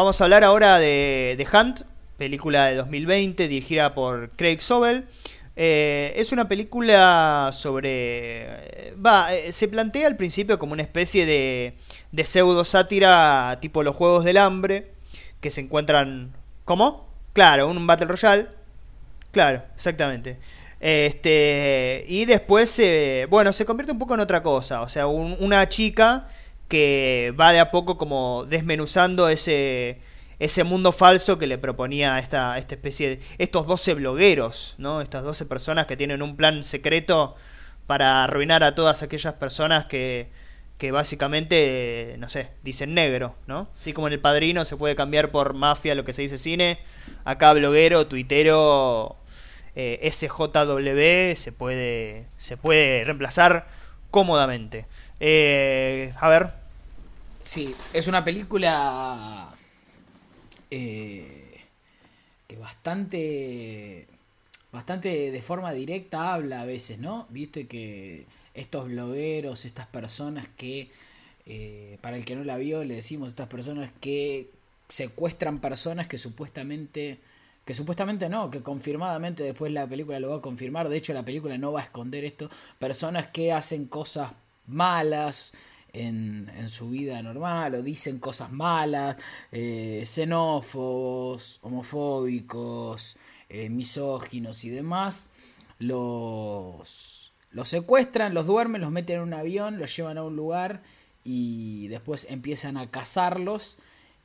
vamos a hablar ahora de The Hunt, película de 2020 dirigida por Craig Sobel. Eh, es una película sobre... Va, eh, se plantea al principio como una especie de, de pseudo sátira tipo los Juegos del Hambre, que se encuentran... ¿Cómo? Claro, un Battle Royale. Claro, exactamente. Este, y después, bueno, se convierte un poco en otra cosa. O sea, una chica que va de a poco como desmenuzando ese, ese mundo falso que le proponía esta, esta especie de... estos 12 blogueros, ¿no? Estas 12 personas que tienen un plan secreto para arruinar a todas aquellas personas que, que básicamente, no sé, dicen negro, ¿no? Así como en El Padrino se puede cambiar por mafia lo que se dice cine, acá bloguero, tuitero, eh, SJW se puede, se puede reemplazar cómodamente. Eh, a ver. Sí, es una película eh, que bastante, bastante de forma directa habla a veces, ¿no? Viste que estos blogueros, estas personas que, eh, para el que no la vio, le decimos estas personas que secuestran personas que supuestamente que supuestamente no, que confirmadamente después la película lo va a confirmar, de hecho la película no va a esconder esto, personas que hacen cosas malas en, en su vida normal o dicen cosas malas, eh, xenófobos, homofóbicos, eh, misóginos y demás, los, los secuestran, los duermen, los meten en un avión, los llevan a un lugar y después empiezan a cazarlos.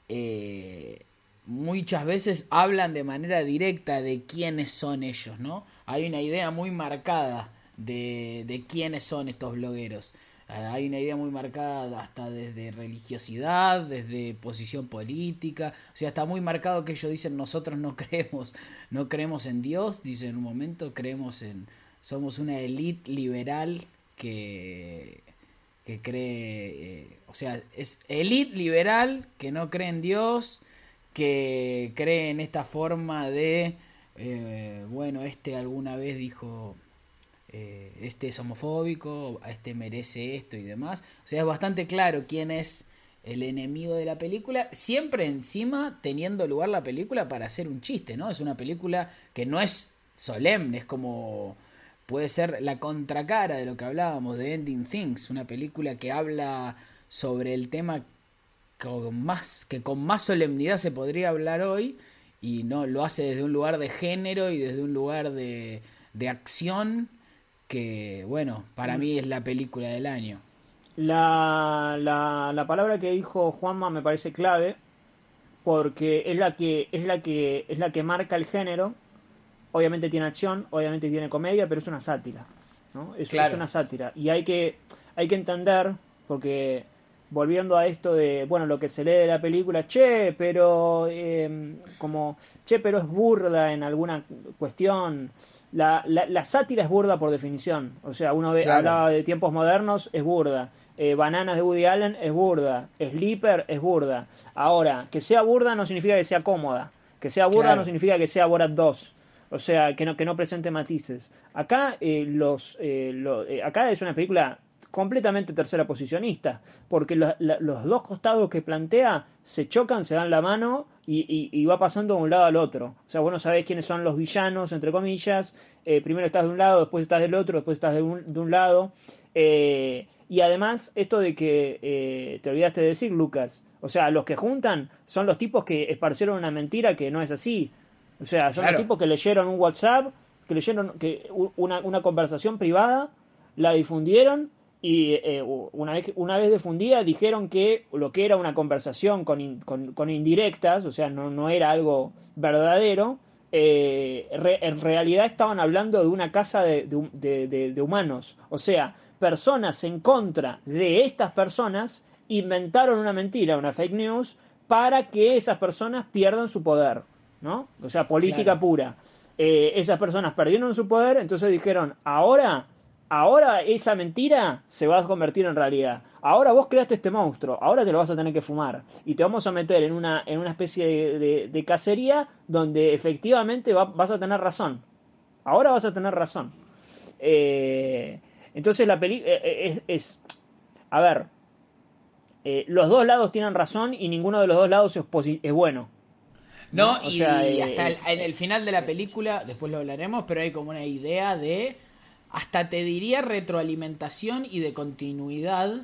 Eh, muchas veces hablan de manera directa de quiénes son ellos, ¿no? Hay una idea muy marcada de, de quiénes son estos blogueros. Hay una idea muy marcada hasta desde religiosidad, desde posición política, o sea, está muy marcado que ellos dicen nosotros no creemos, no creemos en Dios, dicen en un momento, creemos en, somos una élite liberal que, que cree, eh, o sea, es élite liberal que no cree en Dios, que cree en esta forma de, eh, bueno, este alguna vez dijo, eh, este es homofóbico, este merece esto y demás. O sea, es bastante claro quién es el enemigo de la película, siempre encima teniendo lugar la película para hacer un chiste, ¿no? Es una película que no es solemne, es como puede ser la contracara de lo que hablábamos de Ending Things, una película que habla sobre el tema con más, que con más solemnidad se podría hablar hoy y no lo hace desde un lugar de género y desde un lugar de, de acción que bueno, para mí es la película del año. La, la, la palabra que dijo Juanma me parece clave porque es la que es la que es la que marca el género. Obviamente tiene acción, obviamente tiene comedia, pero es una sátira, ¿no? Es, es una sátira y hay que hay que entender porque volviendo a esto de, bueno, lo que se lee de la película, che, pero em, como, che, pero es burda en alguna cuestión. La, la, sátira es burda por definición. O sea, uno ve, hablaba de tiempos modernos, es burda. Eh, Bananas de Woody Allen es burda. Sleeper es burda. Ahora, que sea burda no significa que sea cómoda. Que sea burda no significa que sea Borat 2. O sea, que no, que no presente matices. Acá, eh, los, eh, acá es una película completamente tercera posicionista, porque los dos costados que plantea se chocan, se dan la mano y, va pasando de un lado al otro. O sea, vos no sabés quiénes son los villanos, entre comillas, eh, primero estás de un lado, después estás del otro, después estás de un, lado. Eh, y además, esto de que eh, te olvidaste de decir, Lucas, o sea, los que juntan son los tipos que esparcieron una mentira que no es así. O sea, son los tipos que leyeron un WhatsApp, que leyeron que una, una conversación privada, la difundieron y eh, una, vez, una vez difundida dijeron que lo que era una conversación con, con, indirectas, o sea, no, no era algo verdadero, eh, en realidad estaban hablando de una casa de, de, humanos. O sea, personas en contra de estas personas inventaron una mentira, una fake news, para que esas personas pierdan su poder. ¿no? O sea, política pura. Eh, esas personas perdieron su poder, entonces dijeron, ahora ahora esa mentira se va a convertir en realidad. Ahora vos creaste este monstruo, ahora te lo vas a tener que fumar. Y te vamos a meter en una, en una especie de, cacería donde efectivamente vas a tener razón. Ahora vas a tener razón. Eh, entonces la película eh, eh, es, A ver. eh, los dos lados tienen razón y ninguno de los dos lados es, es bueno. No, y, hasta en el final de la película, después lo hablaremos, pero hay como una idea de, hasta te diría retroalimentación y de continuidad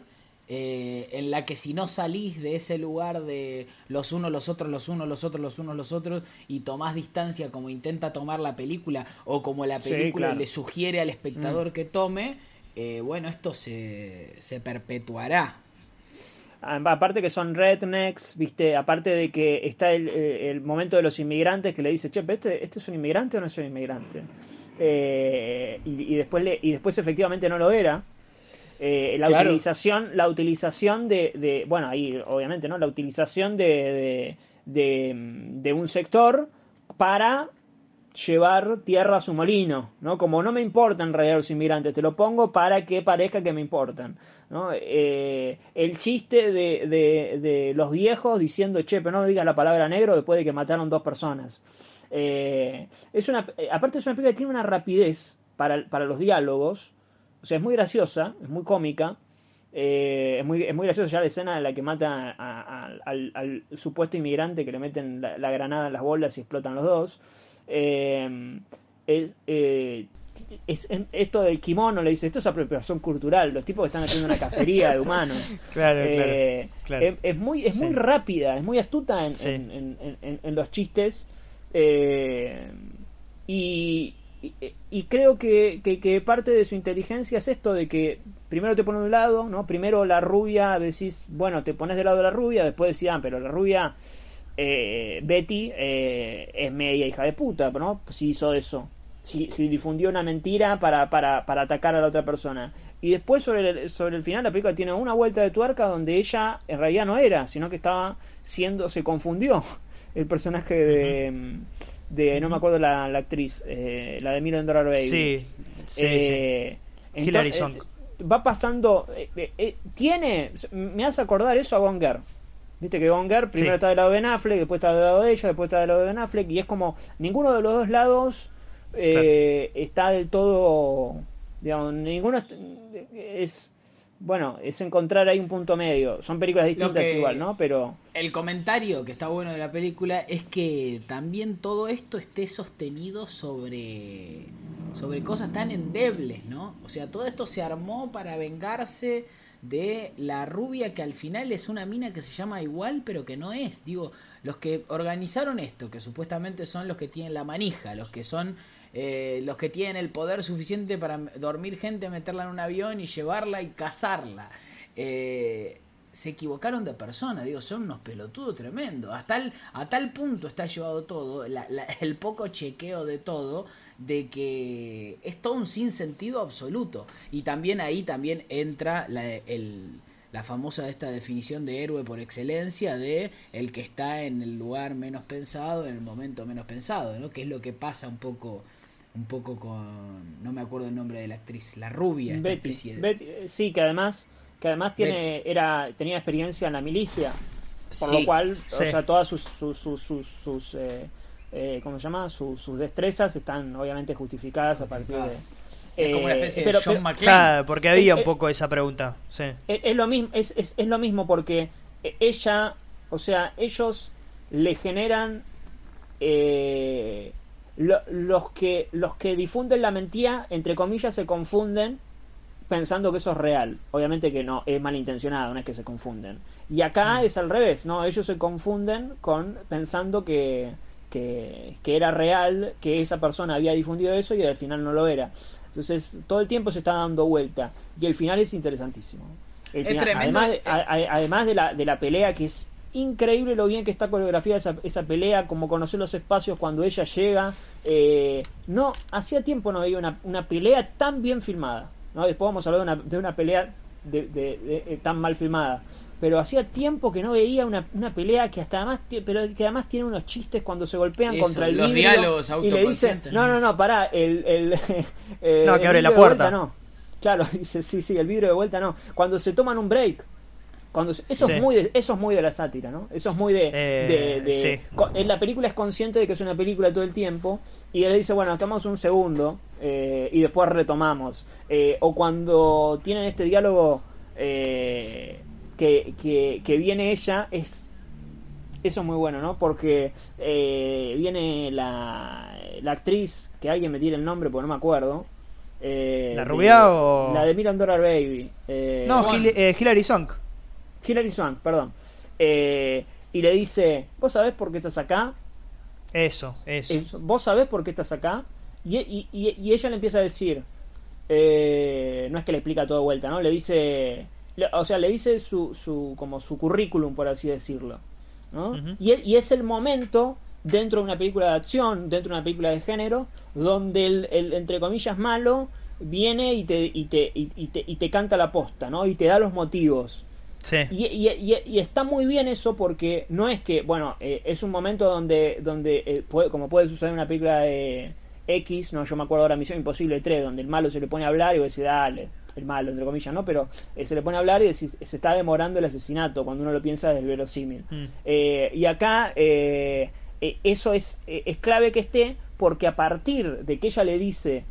eh, en la que si no salís de ese lugar de los unos, los otros, los unos, los otros, los unos, los otros, y tomás distancia como intenta tomar la película o como la película le sugiere al espectador mm. que tome, eh, bueno, esto se, se perpetuará. Aparte que son rednecks, viste, aparte de que está el, eh, momento de los inmigrantes que le dice, che, este, ¿este es un inmigrante o no es un inmigrante? Y, después le, y después efectivamente no lo era. Eh, la utilización, la utilización de, bueno, ahí obviamente, ¿no? La utilización de, de, un sector para llevar tierra a su molino, ¿no? Como no me importan en realidad los inmigrantes, te lo pongo para que parezca que me importan, ¿no? Eh, el chiste de, de, los viejos diciendo, che, pero no digas la palabra negro después de que mataron dos personas. Eh, es una, aparte es una película que tiene una rapidez para, para los diálogos, o sea, es muy graciosa, es muy cómica. Eh, es, muy, es muy graciosa ya la escena en la que mata al, supuesto inmigrante que le meten la, granada en las bolas y explotan los dos. Eh, es, eh, es, esto del kimono le dice, esto es apropiación cultural, los tipos que están haciendo una cacería de humanos. claro, claro, Es, muy, es muy rápida, es muy astuta en, en, en los chistes. y, y, creo que, que, parte de su inteligencia es esto de que primero te pone un lado, ¿no? Primero la rubia, decís, bueno, te pones del lado de la rubia, después decís, ah, pero la rubia, eh, Betty, eh, es media hija de puta, ¿no? Si hizo eso, si, si difundió una mentira para, para, para atacar a la otra persona. Y después sobre el, sobre el final la película tiene una vuelta de tuerca donde ella en realidad no era, sino que estaba siendo, se confundió el personaje de de no me acuerdo la, la actriz, eh, la de Million Dollar Baby. Sí, sí, eh, eh va pasando, tiene, me hace acordar eso a Gonger. Viste que Gonger primero está del lado de Ben Affleck, después está del lado de ella, después está del lado de Ben Affleck, y es como ninguno de los dos lados está del todo, digamos, ninguno es bueno, es encontrar ahí un punto medio. Son películas distintas igual, ¿no? Pero. El comentario que está bueno de la película es que también todo esto esté sostenido sobre. sobre cosas tan endebles, ¿no? O sea, todo esto se armó para vengarse de la rubia que al final es una mina que se llama igual, pero que no es. Digo, los que organizaron esto, que supuestamente son los que tienen la manija, los que son eh, los que tienen el poder suficiente para dormir gente, meterla en un avión y llevarla y cazarla. Eh, se equivocaron de persona, digo, son unos pelotudos tremendos. A tal, a tal punto está llevado todo, el poco chequeo de todo, de que es todo un sinsentido absoluto. Y también ahí también entra la, la famosa esta definición de héroe por excelencia de el que está en el lugar menos pensado, en el momento menos pensado, ¿no? Que es lo que pasa un poco un poco con no me acuerdo el nombre de la actriz la rubia Betty, sí que además que además tiene era tenía experiencia en la milicia por lo cual o sea todas sus sus, sus, eh, eh, cómo se llama sus, destrezas están obviamente justificadas, a partir de es como una especie de John McClane. porque había un poco esa pregunta. Sí. Es, lo mismo, es, es, es, lo mismo porque ella, o sea, ellos le generan eh, los, que, los que difunden la mentira, entre comillas, se confunden pensando que eso es real. Obviamente que no, es malintencionado, no es que se confunden. Y acá mm. es al revés, ¿no? Ellos se confunden con pensando que, que, era real, que esa persona había difundido eso y al final no lo era. Entonces, todo el tiempo se está dando vuelta. Y el final es interesantísimo. además, de, además de, la, de la pelea que es increíble lo bien que está coreografía esa, esa pelea, como conocer los espacios cuando ella llega. Eh, no, hacía tiempo no veía una, una, pelea tan bien filmada. ¿no? Después vamos a hablar de una, de una pelea de, de, eh, tan mal filmada. Pero hacía tiempo que no veía una, una pelea que hasta además, pero que además tiene unos chistes cuando se golpean contra el los diálogos y le dicen, no, no, no, pará, el, el, eh, no, que abre la puerta. no. Claro, dice, sí, sí, el vidrio de vuelta no. Cuando se toman un break, cuando, eso, es muy de, eso es muy de la sátira, ¿no? Eso es muy de... Eh, en la película es consciente de que es una película todo el tiempo y él dice, bueno, tomamos un segundo eh, y después retomamos. Eh, o cuando tienen este diálogo que que, que, que viene ella es eso es muy bueno, ¿no? Porque eh, viene la, la actriz, que alguien me tire el nombre porque no me acuerdo. eh, ¿La de- rubia o...? La de Million Dollar Baby. eh, No, Swank. Hil- eh, Hilary Swank. Hilary Swank, perdón. Eh, y le dice, ¿vos sabés por qué estás acá? Eso, eso. Es- ¿Vos sabés por qué estás acá? Y, y- y- y ella le empieza a decir, eh, no es que le explica todo de vuelta, ¿no? Le dice, o sea, le dice su, su, como su currículum, por así decirlo, ¿no? Y, y es el momento, dentro de una película de acción, dentro de una película de género, donde el, el, entre comillas, malo viene y te, y, te, y, y te, y te canta la posta, ¿no? Y te da los motivos. Sí. Y, está muy bien eso porque no es que, bueno, eh, es un momento donde, donde eh, puede- como puede suceder en una película de X, no, yo me acuerdo ahora Misión Imposible 3, donde el malo se le pone a hablar y decís, dale, el malo, entre comillas, ¿no? Pero eh, se le pone a hablar y decís, se está demorando el asesinato cuando uno lo piensa desde el verosímil. Mm. Eh, y acá eh, eh, eso es, es clave que esté porque a partir de que ella le dice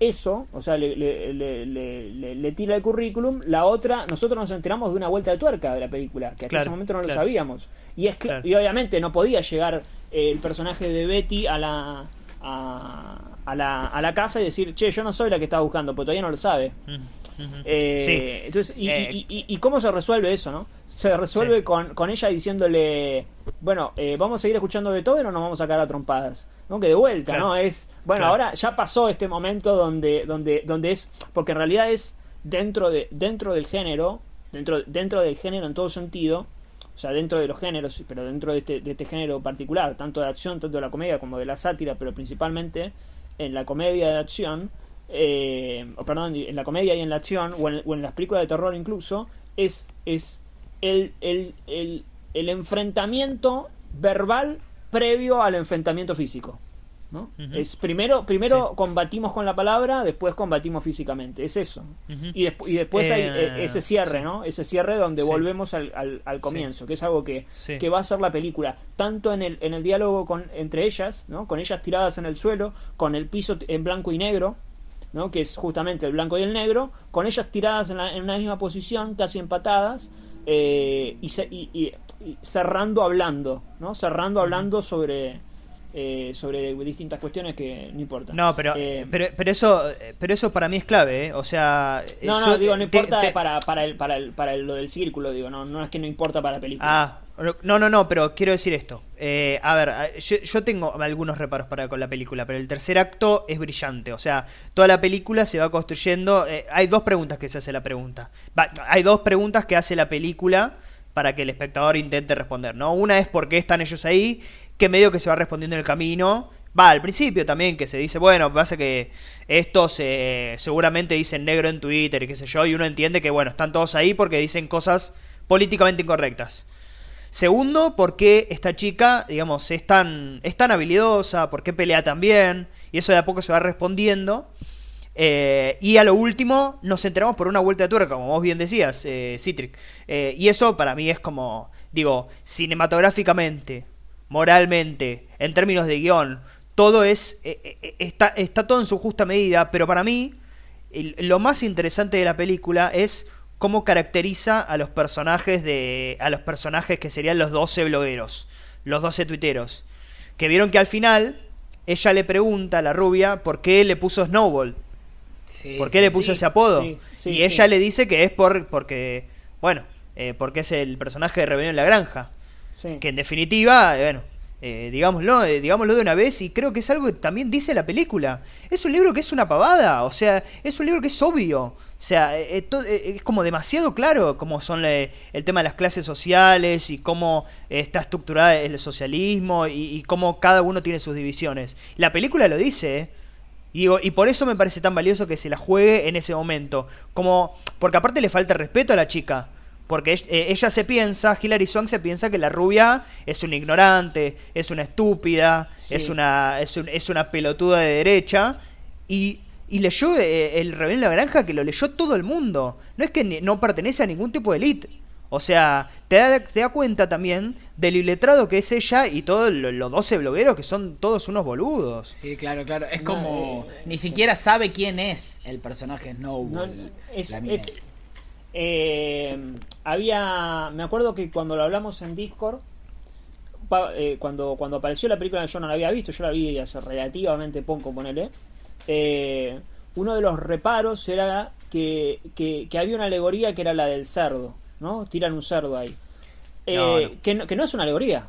eso, o sea, le, le- le- le- le- le tira el currículum, la otra, nosotros nos enteramos de una vuelta de tuerca de la película, que hasta Claro, ese momento no lo sabíamos. Y, es Claro. y obviamente no podía llegar el personaje de Betty a la, a, a la, a la casa y decir, che, yo no soy la que estaba buscando, porque todavía no lo sabe. Mm. Eh, Sí. entonces, y, Eh. y- y- y cómo se resuelve eso, no? Se resuelve Sí. con, con ella diciéndole, bueno, eh, vamos a seguir escuchando Beethoven o nos vamos a caer a trompadas, ¿no? Que de vuelta, Claro. ¿no? Es, bueno, Claro. ahora ya pasó este momento donde, donde, donde es, porque en realidad es dentro de, dentro del género, dentro, dentro del género en todo sentido, o sea, dentro de los géneros, pero dentro de este, de este género particular, tanto de acción, tanto de la comedia como de la sátira, pero principalmente en la comedia de acción, eh, o perdón, en la comedia y en la acción, o en, o en las películas de terror incluso, es, es el, el, el, el enfrentamiento verbal previo al enfrentamiento físico. ¿No? Es primero, primero Sí. combatimos con la palabra, después combatimos físicamente. Es eso. Y, despu- y después hay Eh, eh, ese cierre, sí. ¿no? Ese cierre donde Sí. volvemos al, al, al comienzo, que es algo que, que va a ser la película. Tanto en el, en el diálogo con, entre ellas, ¿no? Con ellas tiradas en el suelo, con el piso en blanco y negro, ¿no? Que es justamente el blanco y el negro, con ellas tiradas en, la- en una misma posición, casi empatadas, eh, y, y- y- y cerrando hablando, ¿no? Cerrando hablando sobre... eh, sobre distintas cuestiones que no importa. No, pero, Eh, pero, pero eso, pero eso para mí es clave, ¿eh? O sea, No, no, digo, no importa te- para, para, el, para, el, para el- lo del círculo, digo, no, no es que no importa para la película. Ah, no, no, no, pero quiero decir esto. Eh, a ver, yo, yo tengo algunos reparos para con la película, pero el tercer acto es brillante. O sea, toda la película se va construyendo. eh, hay dos preguntas que se hace la pregunta. Va, hay dos preguntas que hace la película para que el espectador intente responder, ¿no? Una es por qué están ellos ahí, que medio que se va respondiendo en el camino. Va, al principio también, que se dice, bueno, pasa que estos seguramente dicen negro en Twitter y qué sé yo, y uno entiende que, bueno, están todos ahí porque dicen cosas políticamente incorrectas. Segundo, por qué esta chica, digamos, es tan, es tan habilidosa, por qué pelea tan bien, y eso de a poco se va respondiendo. Eh, y a lo último, nos enteramos por una vuelta de tuerca, como vos bien decías, eh, Citric. Eh, y eso para mí es como, digo, cinematográficamente, moralmente, en términos de guion, todo es, eh, eh, está, está todo en su justa medida, pero para mí, lo más interesante de la película es cómo caracteriza a los personajes de a los personajes que serían los 12 blogueros, los 12 tuiteros, que vieron que al final ella le pregunta a la rubia por qué le puso Snowball, Sí, por qué sí, le puso sí, ese apodo, y ella le dice que es por porque bueno, eh, porque es el personaje de Rebelión en la Granja, Que en definitiva, eh, bueno, eh, digámoslo, eh, digámoslo de una vez, y creo que es algo que también dice la película. Es un libro que es una pavada, o sea, es un libro que es obvio. O sea, es como demasiado claro cómo son eh, el tema de las clases sociales y cómo está estructurada el socialismo y, cómo cada uno tiene sus divisiones. La película lo dice. Y, y por eso me parece tan valioso que se la juegue en ese momento. Como, porque aparte le falta respeto a la chica. Porque eh, ella se piensa, Hilary Swank se piensa que la rubia es una ignorante, es una estúpida, Sí. es, una, es, un- es una pelotuda de derecha. Y, y leyó eh, el Rebelde en la Granja que lo leyó todo el mundo. No es que ni- no pertenece a ningún tipo de elite. O sea, te da, te da cuenta también del iletrado que es ella y todos lo- los 12 blogueros que son todos unos boludos. Sí, claro, claro. Es como. eh, ni siquiera sabe quién es el personaje Snowball. No, es, la es, Eh, había. Me acuerdo que cuando lo hablamos en Discord. Eh, cuando, cuando apareció la película yo no la había visto, yo la vi hace relativamente poco, ponele. Eh, uno de los reparos era que, que, había una alegoría que era la del cerdo, ¿no? Tiran un cerdo ahí. Que, que, no, es una alegoría.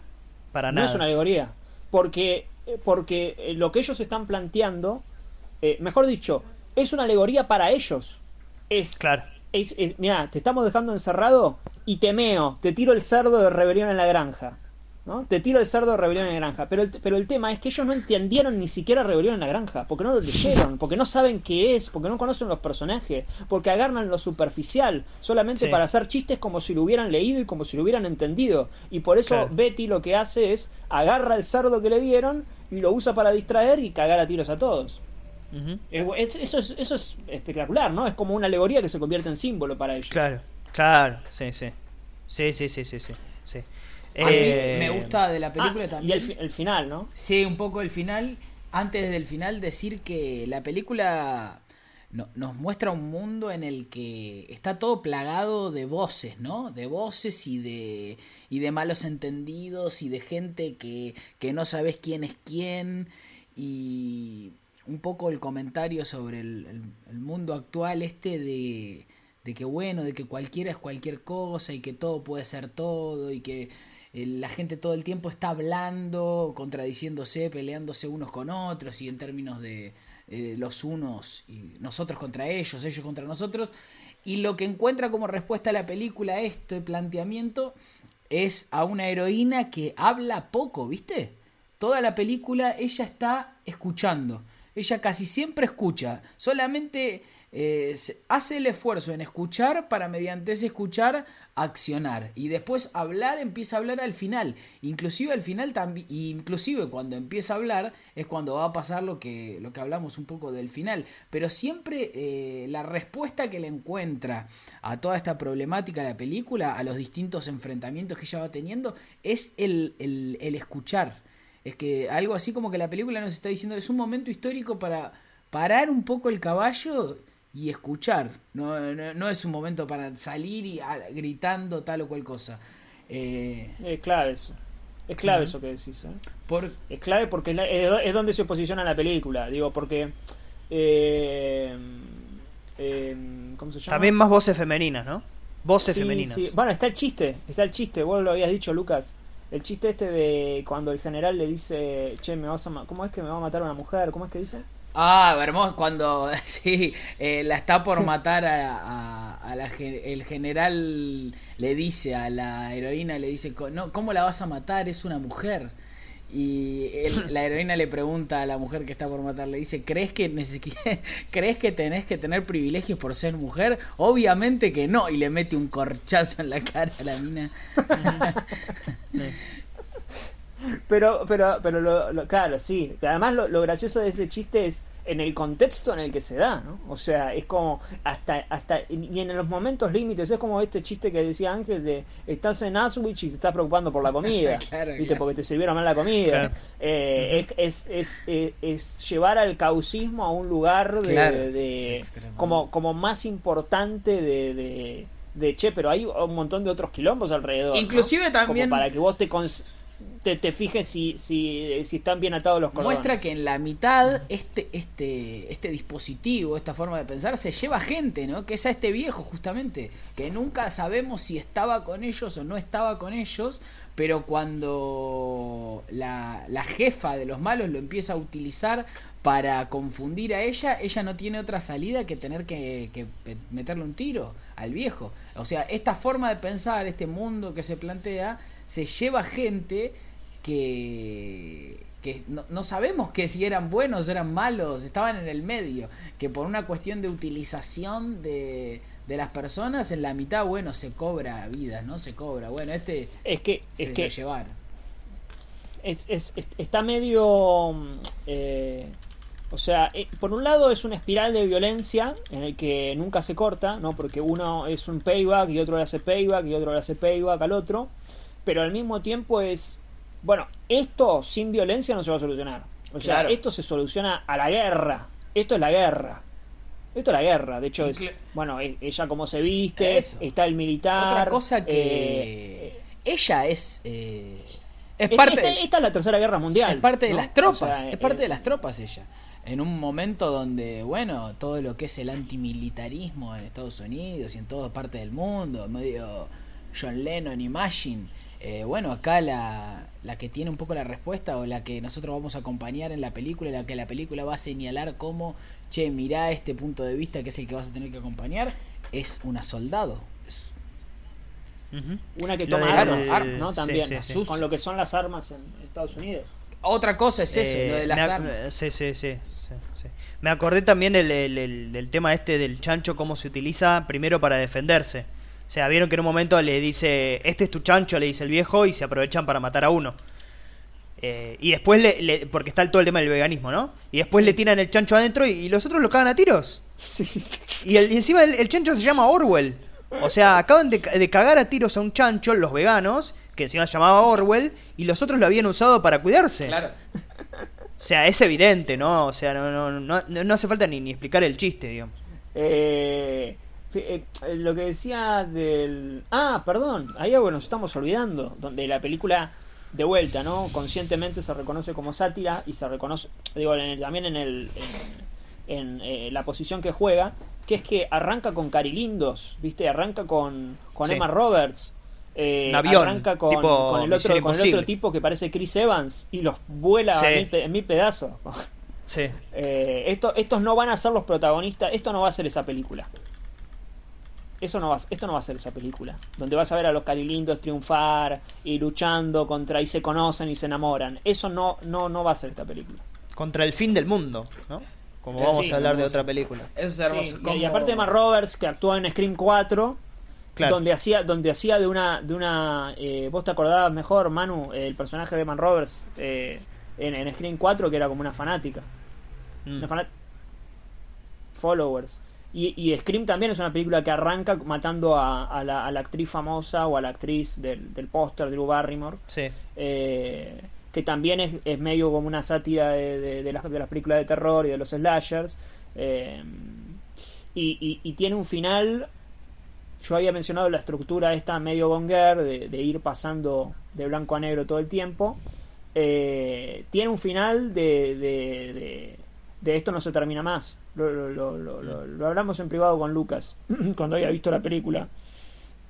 Para nada. No es una alegoría. Porque, porque lo que ellos están planteando, mejor dicho, es una alegoría para ellos. Es, claro mira, te estamos dejando encerrado y te meo, te tiro el cerdo de rebelión en la granja. ¿no? Te tiro el cerdo de rebelión en la granja. Pero el, pero el tema es que ellos no entendieron ni siquiera rebelión en la granja, porque no lo leyeron, porque no saben qué es, porque no conocen los personajes, porque agarran lo superficial, solamente para hacer chistes como si lo hubieran leído y como si lo hubieran entendido. Y por eso Betty lo que hace es agarra el cerdo que le dieron y lo usa para distraer y cagar a tiros a todos eso, es, eso es espectacular, ¿no? Es como una alegoría que se convierte en símbolo para ellos. Claro, claro, sí, sí. Sí, sí, sí, sí, sí. A mí eh, me gusta de la película también. Y el, final, ¿no? Sí, un poco el final. Antes del final, decir que la película nos muestra un mundo en el que está todo plagado de voces, ¿no? De voces y de, y de malos entendidos y de gente que, que no sabes quién es quién. Y un poco el comentario sobre el, mundo actual este de, que bueno, de que cualquiera es cualquier cosa y que todo puede ser todo y que eh, la gente todo el tiempo está hablando, contradiciéndose, peleándose unos con otros y en términos de eh, los unos y nosotros contra ellos, ellos contra nosotros. Y lo que encuentra como respuesta a la película este planteamiento es a una heroína que habla poco, ¿viste? Toda la película ella está escuchando ella casi siempre escucha, solamente eh, hace el esfuerzo en escuchar para mediante ese escuchar accionar. Y después hablar empieza a hablar al final. Inclusive al final también inclusive cuando empieza a hablar es cuando va a pasar lo que lo que hablamos un poco del final. Pero siempre eh, la respuesta que le encuentra a toda esta problemática la película a los distintos enfrentamientos que ella va teniendo es el, el escuchar es que algo así como que la película nos está diciendo es un momento histórico para parar un poco el caballo y escuchar. No, no, es un momento para salir y gritando tal o cual cosa. Eh, es clave eso. Es clave eso que decís. ¿eh? Es clave porque es, donde se posiciona la película. Digo, porque. Eh, ¿Cómo se llama? También más voces femeninas, ¿no? Voces femeninas. Bueno, está el chiste. Está el chiste. Vos lo habías dicho, Lucas. El chiste este de cuando el general le dice, che, me vas a ¿cómo es que me va a matar una mujer? ¿Cómo es que dice? Ah, hermoso, cuando sí, eh, la está por matar a, a, la, el general le dice a la heroína, le dice, no, ¿cómo la vas a matar? Es una mujer. Y la heroína le pregunta a la mujer que está por matar, le dice, ¿crees que, ¿crees que tenés que tener privilegios por ser mujer? Obviamente que no. Y le mete un corchazo en la cara a la mina. pero, pero, pero, lo, claro, sí. Además, lo, gracioso de ese chiste es en el contexto en el que se da, ¿no? O sea, es como hasta, hasta, y en los momentos límites, es como este chiste que decía Ángel de estás en Auschwitz y te estás preocupando por la comida, ¿viste? Porque te sirvieron mal la comida. Eh, es, es, es, llevar al causismo a un lugar de, como, como más importante de, de, che, pero hay un montón de otros quilombos alrededor. Inclusive también... para que vos te te, te fijes si, si, si, están bien atados los cordones. Muestra que en la mitad este, este, este dispositivo, esta forma de pensar, se lleva gente, ¿no? Que es a este viejo justamente, que nunca sabemos si estaba con ellos o no estaba con ellos, pero cuando la, la jefa de los malos lo empieza a utilizar para confundir a ella, ella no tiene otra salida que tener que, que, meterle un tiro al viejo. O sea, esta forma de pensar, este mundo que se plantea, se lleva gente que, que no, sabemos que si eran buenos o eran malos, estaban en el medio, que por una cuestión de utilización de, de las personas, en la mitad, bueno, se cobra vida, ¿no? Se cobra. Bueno, este es que, se es que llevar. Es, es, está medio... Eh, o sea, eh, por un lado es una espiral de violencia en el que nunca se corta, ¿no? Porque uno es un payback y otro le hace payback y otro le hace payback al otro. Pero al mismo tiempo es bueno, esto sin violencia no se va a solucionar. O sea, esto se soluciona a la guerra. Esto es la guerra. Esto es la guerra, de hecho es, bueno, e- ella como se viste, Eso. está el militar. Otra cosa que eh, ella es eh, es esta- parte esta, esta es la tercera guerra mundial. es parte de ¿no? las tropas, O sea, es parte eh, de las tropas ella. En un momento donde, bueno, todo lo que es el antimilitarismo en Estados Unidos y en toda parte del mundo, medio John Lennon, Imagine, eh, bueno, acá la, la que tiene un poco la respuesta o la que nosotros vamos a acompañar en la película, la que la película va a señalar como, che, mirá este punto de vista que es el que vas a tener que acompañar, es una soldado. Es-. Una que toma de- armas, armas, ¿no? También, sí, sí. con lo que son las armas en Estados Unidos. Otra cosa es eso, Eh, lo de las armas. Sí, sí, sí, sí, sí. Me acordé también el, el- el- del tema este del chancho, cómo se utiliza primero para defenderse. O sea, vieron que en un momento le dice, este es tu chancho, le dice el viejo, y se aprovechan para matar a uno. Eh, y después, le, le- porque está todo el tema del veganismo, ¿no? Y después le tiran el chancho adentro y, y los otros lo cagan a tiros. Sí, sí, sí. Y, el- y encima el, el chancho se llama Orwell. O sea, acaban de, de cagar a tiros a un chancho, los veganos, que encima se llamaba Orwell, y los otros lo habían usado para cuidarse. Claro. O sea, es evidente, ¿no? O sea, no, no, no, no- no hace falta ni, ni explicar el chiste, digamos. Eh, eh, eh, lo que decía del... Ah, perdón, hay algo que nos estamos olvidando, donde la película de vuelta, ¿no? Conscientemente se reconoce como sátira y se reconoce, digo, en el- también en, el, en, en, eh, la posición que juega, que es que arranca con Carilindos, ¿viste? Arranca con, con Sí. Emma Roberts. eh, avión, arranca con, tipo con el otro con el otro tipo que parece Chris Evans y los vuela Sí. a mil, en mil pedazos. Sí. Eh, esto, estos no van a ser los protagonistas, esto no va a ser esa película. Eso no va, esto no va a ser esa película. Donde vas a ver a los carilindos triunfar y luchando contra y se conocen y se enamoran. Eso no, no, no va a ser esta película. Contra el fin del mundo, ¿no? Como Eh, vamos sí, a hablar de otra película. Eso es hermoso. Sí, y- como- Y aparte de Mark Roberts, que actuó en Scream 4, Claro. donde hacía, donde hacía de una, de una eh, vos te acordabas mejor, Manu, el personaje de Man Roberts eh, en, en Scream 4, que era como una fanática. Mm. Una fanat- Followers. Y, y Scream también es una película que arranca matando a, a la, a la actriz famosa o a la actriz del, del póster, Drew Barrymore. Sí. eh, que también es, es medio como una sátira de, de- de las, de las películas de terror y de los slashers. eh, y, y- y tiene un final. Yo había mencionado la estructura esta medio gonger de, de ir pasando de blanco a negro todo el tiempo. Eh, tiene un final de, de, de- de esto no se termina más. Lo, lo- lo- lo- lo- lo hablamos en privado con Lucas cuando había visto la película.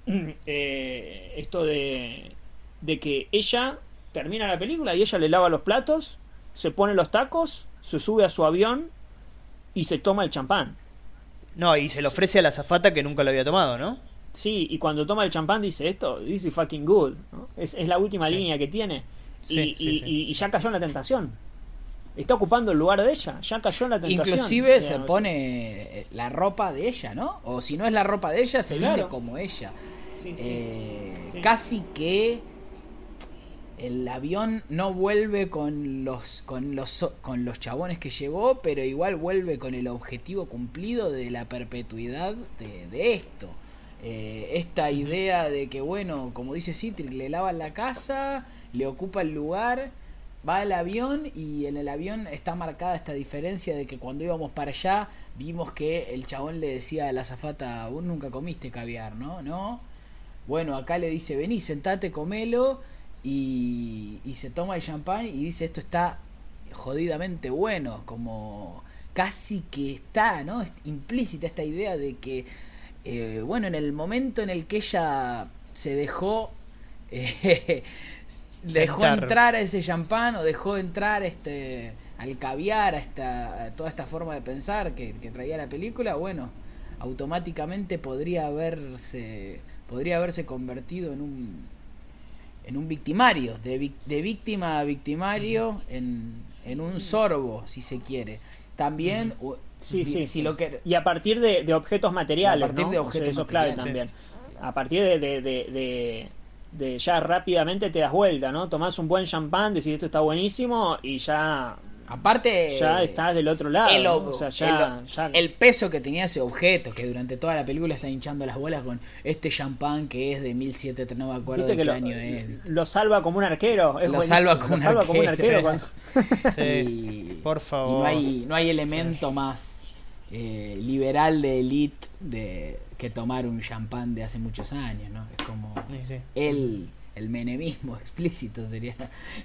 Eh, esto de, de que ella termina la película y ella le lava los platos, se pone los tacos, se sube a su avión y se toma el champán. No, y se le ofrece a la zafata que nunca lo había tomado, ¿no? Sí, y cuando toma el champán dice esto, this is fucking good. ¿no? Es, es la última Sí. línea que tiene. Y, Sí, y- sí, sí. y- y ya cayó en la tentación. Está ocupando el lugar de ella, ya cayó en la tentación. Inclusive se pone eh, la ropa de ella, ¿no? O si no es la ropa de ella, se Claro. viste como ella. Sí. Eh, Sí. Casi que el avión no vuelve con los con los con los chabones que llevó, pero igual vuelve con el objetivo cumplido de la perpetuidad de, de esto. Eh, esta idea de que bueno, como dice Citric, le lavan la casa, le ocupa el lugar, va al avión y en el avión está marcada esta diferencia de que cuando íbamos para allá vimos que el chabón le decía a la azafata, vos nunca comiste caviar, ¿no? No. Bueno, acá le dice, vení, sentate, comelo. Y, y se toma el champán y dice, esto está jodidamente bueno. Como casi que está, ¿no? Es implícita esta idea de que, eh, bueno, en el momento en el que ella se dejó... eh, dejó entrar a ese champán o dejó entrar este al caviar a esta a toda esta forma de pensar que, que traía la película bueno automáticamente podría haberse podría haberse convertido en un en un victimario de, de víctima a victimario en, en un sorbo si se quiere también Sí, sí, si sí. lo que Y a partir de, de objetos materiales, A partir ¿no? de O sea, objetos eso es clave materiales. también. A partir de, de, de, ya rápidamente te das vuelta, ¿no? Tomás un buen champán, decís esto está buenísimo y ya, aparte ya estás del otro lado. el, O sea, ya, el- ya- el peso que tenía ese objeto, que durante toda la película está hinchando las bolas con este champán que es de 1700, no me acuerdo de que qué lo, año es. lo salva como un arquero. Es Lo buenísimo, salva como lo un salva como un arquero. arquero. cuando- Sí. Y, Por y favor. no hay, no hay elemento más eh, liberal de elite de que tomar un champán de hace muchos años, ¿no? Es como Sí, el, el menemismo explícito sería.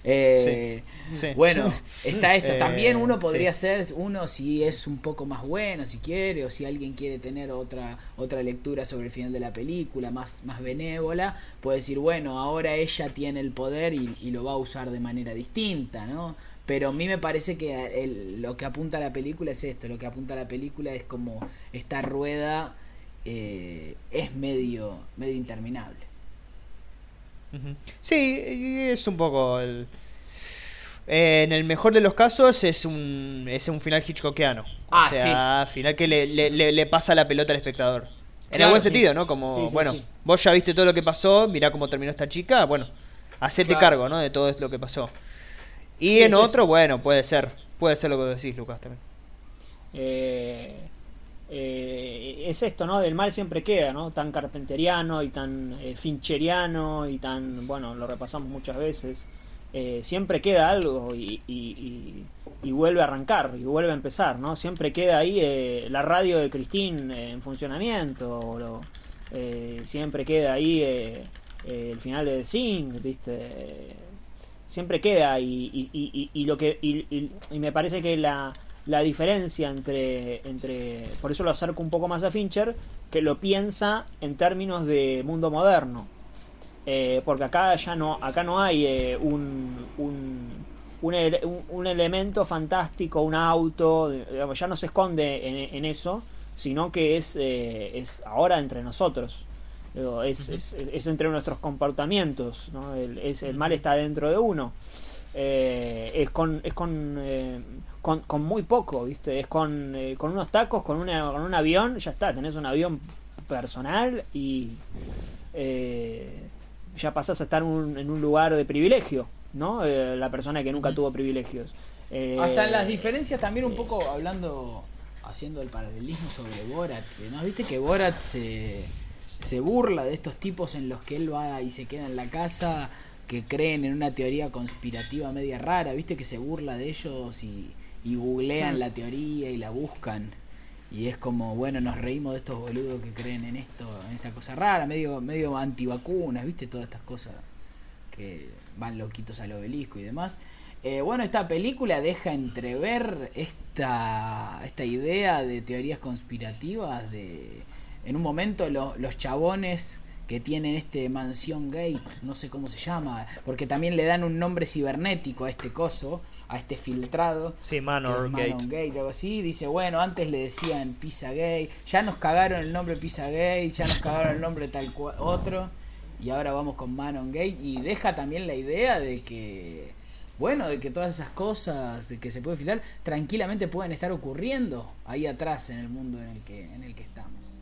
Eh, Sí. Bueno, está esto. Eh, También uno podría ser, uno si es un poco más bueno, si quiere, o si alguien quiere tener otra, otra lectura sobre el final de la película, más, más benévola, puede decir, bueno, ahora ella tiene el poder y, y lo va a usar de manera distinta, ¿no? Pero a mí me parece que el- lo que apunta a la película es esto, lo que apunta a la película es como esta rueda eh, es medio, medio interminable. Sí, es un poco el... eh, en el mejor de los casos es un, es un final hitchcockiano. Ah, o sea, final que le, le- le- le pasa la pelota al espectador. En el buen sí. sentido, ¿no? Como, Sí, sí, bueno, sí. vos ya viste todo lo que pasó, mirá cómo terminó esta chica, bueno, hacete Claro. cargo, ¿no? De todo lo que pasó. Y Sí, en sí, otro, sí. bueno, puede ser, puede ser lo que decís, Lucas, también. Eh, eh, es esto, ¿no? Del mal siempre queda, ¿no? Tan carpenteriano y tan eh, fincheriano y tan, bueno, lo repasamos muchas veces. Eh, siempre queda algo y, y- vuelve a arrancar y vuelve a empezar, ¿no? Siempre queda ahí la radio de Cristín en funcionamiento, o siempre queda ahí el final de Zinc, ¿viste? siempre queda y, lo que y me parece que la, la diferencia entre entre por eso lo acerco un poco más a Fincher que lo piensa en términos de mundo moderno Eh, porque acá ya no acá no hay eh, un, un, un, ele- un- un elemento fantástico un auto digamos, ya no se esconde en, en eso sino que es eh, es ahora entre nosotros Digo, es, es, es entre nuestros comportamientos, ¿no? el, es, el mal está dentro de uno. Eh, es con, es con, eh, con, con muy poco, ¿viste? Es con, eh, con unos tacos, con, una, con un avión, ya está, tenés un avión personal y eh, ya pasás a estar un- en un lugar de privilegio, ¿no? Eh, la persona que nunca tuvo privilegios. Eh, Hasta en las diferencias también un poco hablando, haciendo el paralelismo sobre Borat, ¿no? Viste que Borat se, se burla de estos tipos en los que él va y se queda en la casa, que creen en una teoría conspirativa media rara, viste que se burla de ellos y, y googlean Hmm. la teoría y la buscan. Y es como, bueno, nos reímos de estos boludos que creen en esto, en esta cosa rara, medio, medio antivacunas, viste, todas estas cosas que van loquitos al obelisco y demás. Eh, bueno, esta película deja entrever esta, esta idea de teorías conspirativas de... En un momento lo- los chabones que tienen este mansión gate, no sé cómo se llama, porque también le dan un nombre cibernético a este coso, a este filtrado. Sí, Manor Manon Gate. Gate, algo así. Dice, bueno, antes le decían Pizza Gay, ya nos cagaron el nombre Pizza Gay, ya nos cagaron el nombre tal cual otro, y ahora vamos con Manon Gate, y deja también la idea de que, bueno, de que todas esas cosas de que se puede filtrar, tranquilamente pueden estar ocurriendo ahí atrás en el mundo en el que, en el que estamos.